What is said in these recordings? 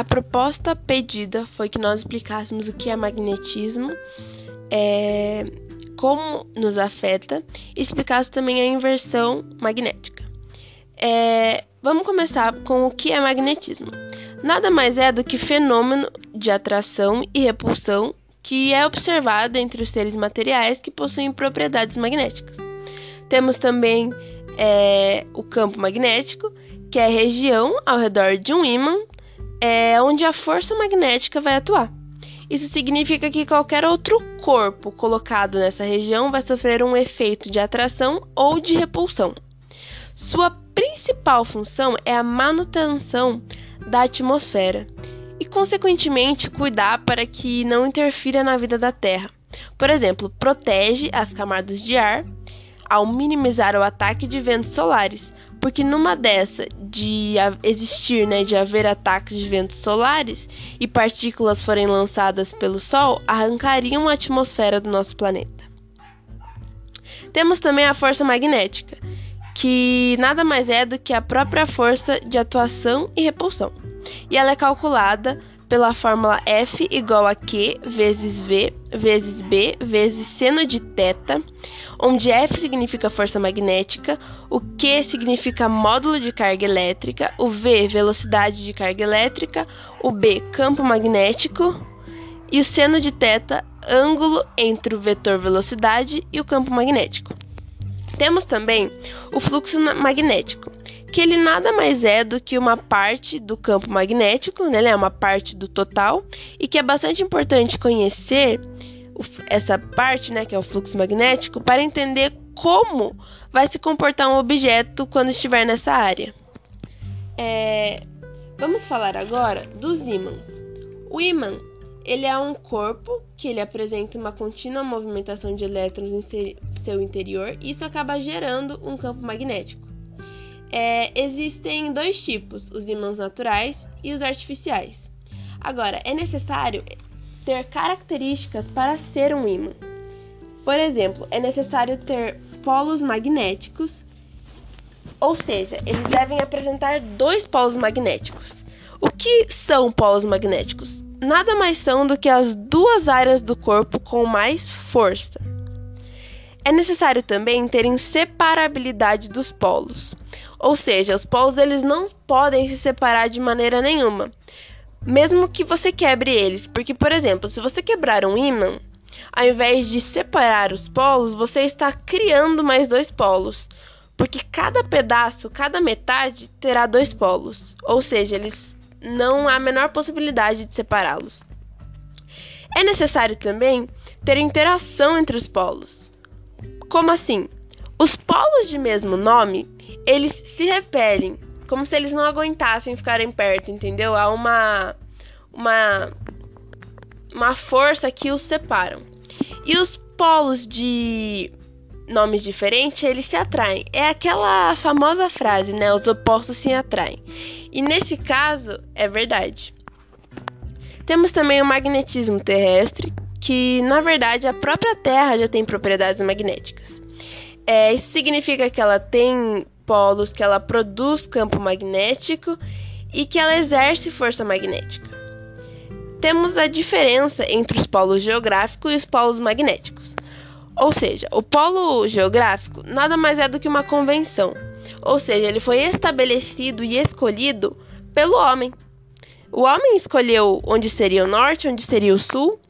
a proposta pedida foi que nós explicássemos o que é magnetismo, é, como nos afeta e explicasse também a inversão magnética. É, vamos começar com o que é magnetismo. Nada mais é do que fenômeno de atração e repulsão que é observado entre os seres materiais que possuem propriedades magnéticas. Temos também é, o campo magnético, que é a região ao redor de um ímã é, onde a força magnética vai atuar. Isso significa que qualquer outro corpo colocado nessa região vai sofrer um efeito de atração ou de repulsão. Sua principal função é a manutenção da atmosfera e, consequentemente, cuidar para que não interfira na vida da Terra. Por exemplo, protege as camadas de ar ao minimizar o ataque de ventos solares, porque numa dessa de existir, né, de haver ataques de ventos solares e partículas forem lançadas pelo Sol, arrancariam a atmosfera do nosso planeta. Temos também a força magnética, que nada mais é do que a própria força de atuação e repulsão. E ela é calculada pela fórmula F igual a Q vezes V vezes B vezes seno de θ, onde F significa força magnética, o Q significa módulo de carga elétrica, o V velocidade de carga elétrica, o B campo magnético e o seno de θ ângulo entre o vetor velocidade e o campo magnético. Temos também o fluxo magnético, que ele nada mais é do que uma parte do campo magnético, né? Ele é uma parte do total e que é bastante importante conhecer essa parte, né, que é o fluxo magnético, para entender como vai se comportar um objeto quando estiver nessa área. É, vamos falar agora dos ímãs. O ímã ele é um corpo que ele apresenta uma contínua movimentação de elétrons em seu interior e isso acaba gerando um campo magnético. É, existem dois tipos, os ímãs naturais e os artificiais. Agora, é necessário ter características para ser um ímã. Por exemplo, é necessário ter polos magnéticos, ou seja, eles devem apresentar dois polos magnéticos. O que são polos magnéticos? Nada mais são do que as duas áreas do corpo com mais força. É necessário também ter inseparabilidade dos polos. Ou seja, os polos eles não podem se separar de maneira nenhuma, mesmo que você quebre eles, porque por exemplo, se você quebrar um ímã, ao invés de separar os polos, você está criando mais dois polos, porque cada pedaço, cada metade terá dois polos, ou seja, eles não há a menor possibilidade de separá-los. É necessário também ter interação entre os polos. Como assim? Os polos de mesmo nome eles se repelem, como se eles não aguentassem ficarem perto, entendeu? Há uma uma uma força que os separam. E os polos de nomes diferentes, eles se atraem. É aquela famosa frase, né? Os opostos se atraem. E nesse caso, é verdade. Temos também o magnetismo terrestre, que na verdade a própria Terra já tem propriedades magnéticas. É, isso significa que ela tem polos que ela produz campo magnético e que ela exerce força magnética. Temos a diferença entre os polos geográficos e os polos magnéticos. Ou seja, o polo geográfico nada mais é do que uma convenção, ou seja, ele foi estabelecido e escolhido pelo homem. O homem escolheu onde seria o norte, onde seria o sul.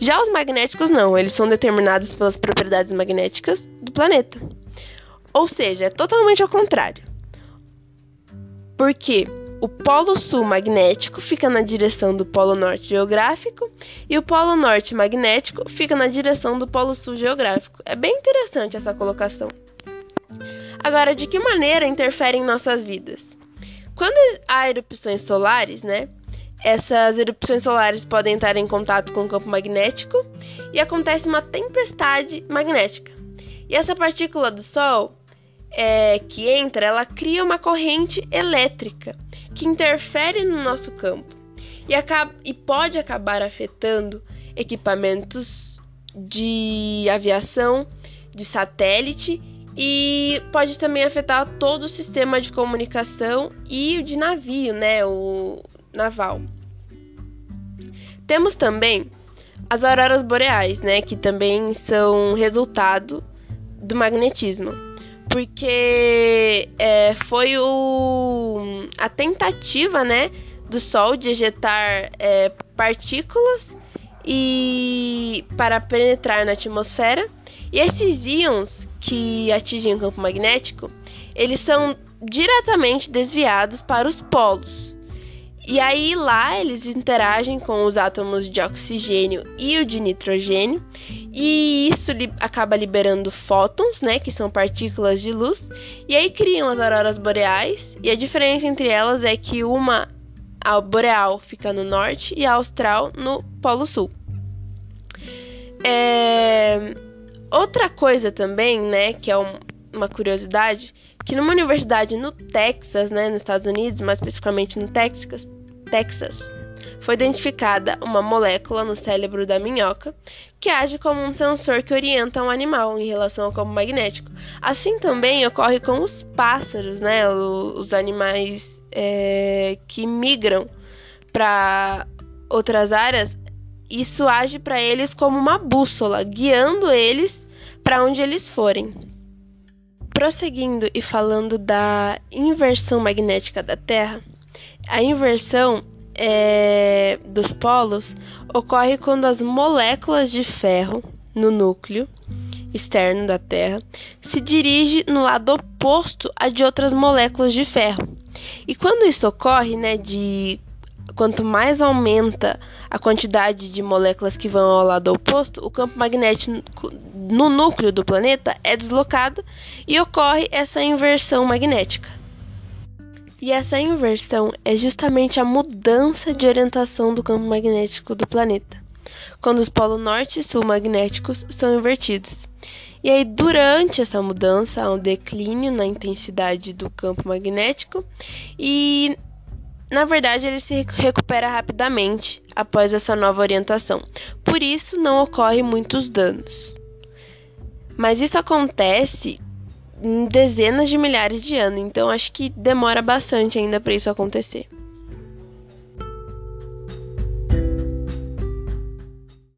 Já os magnéticos não, eles são determinados pelas propriedades magnéticas do planeta. Ou seja, é totalmente ao contrário. Porque o polo sul magnético fica na direção do polo norte geográfico e o polo norte magnético fica na direção do polo sul geográfico. É bem interessante essa colocação. Agora, de que maneira interferem em nossas vidas? Quando há erupções solares, né? Essas erupções solares podem entrar em contato com o campo magnético e acontece uma tempestade magnética. E essa partícula do Sol é, que entra, ela cria uma corrente elétrica que interfere no nosso campo e, acaba, e pode acabar afetando equipamentos de aviação, de satélite e pode também afetar todo o sistema de comunicação e o de navio, né, o naval. Temos também as auroras boreais, né, que também são resultado do magnetismo, porque é, foi o, a tentativa, né, do Sol de ejetar é, partículas e para penetrar na atmosfera. E esses íons que atingem o campo magnético, eles são diretamente desviados para os polos. E aí lá eles interagem com os átomos de oxigênio e o de nitrogênio, e isso li acaba liberando fótons, né, que são partículas de luz, e aí criam as auroras boreais, e a diferença entre elas é que uma a boreal fica no norte e a austral no polo sul. É... Outra coisa também, né, que é um, uma curiosidade, que numa universidade no Texas, né, nos Estados Unidos, mais especificamente no Texas, Texas, foi identificada uma molécula no cérebro da minhoca que age como um sensor que orienta um animal em relação ao campo magnético. Assim também ocorre com os pássaros, né, os animais é, que migram para outras áreas. Isso age para eles como uma bússola, guiando eles para onde eles forem. Prosseguindo e falando da inversão magnética da Terra, a inversão é, dos polos ocorre quando as moléculas de ferro no núcleo externo da Terra se dirige no lado oposto a de outras moléculas de ferro. E quando isso ocorre, né, de quanto mais aumenta a quantidade de moléculas que vão ao lado oposto, o campo magnético no núcleo do planeta é deslocado e ocorre essa inversão magnética. E essa inversão é justamente a mudança de orientação do campo magnético do planeta, quando os polos norte e sul magnéticos são invertidos. E aí, durante essa mudança, há um declínio na intensidade do campo magnético e, na verdade, ele se recupera rapidamente após essa nova orientação. Por isso, não ocorrem muitos danos. Mas isso acontece em dezenas de milhares de anos, então acho que demora bastante ainda para isso acontecer.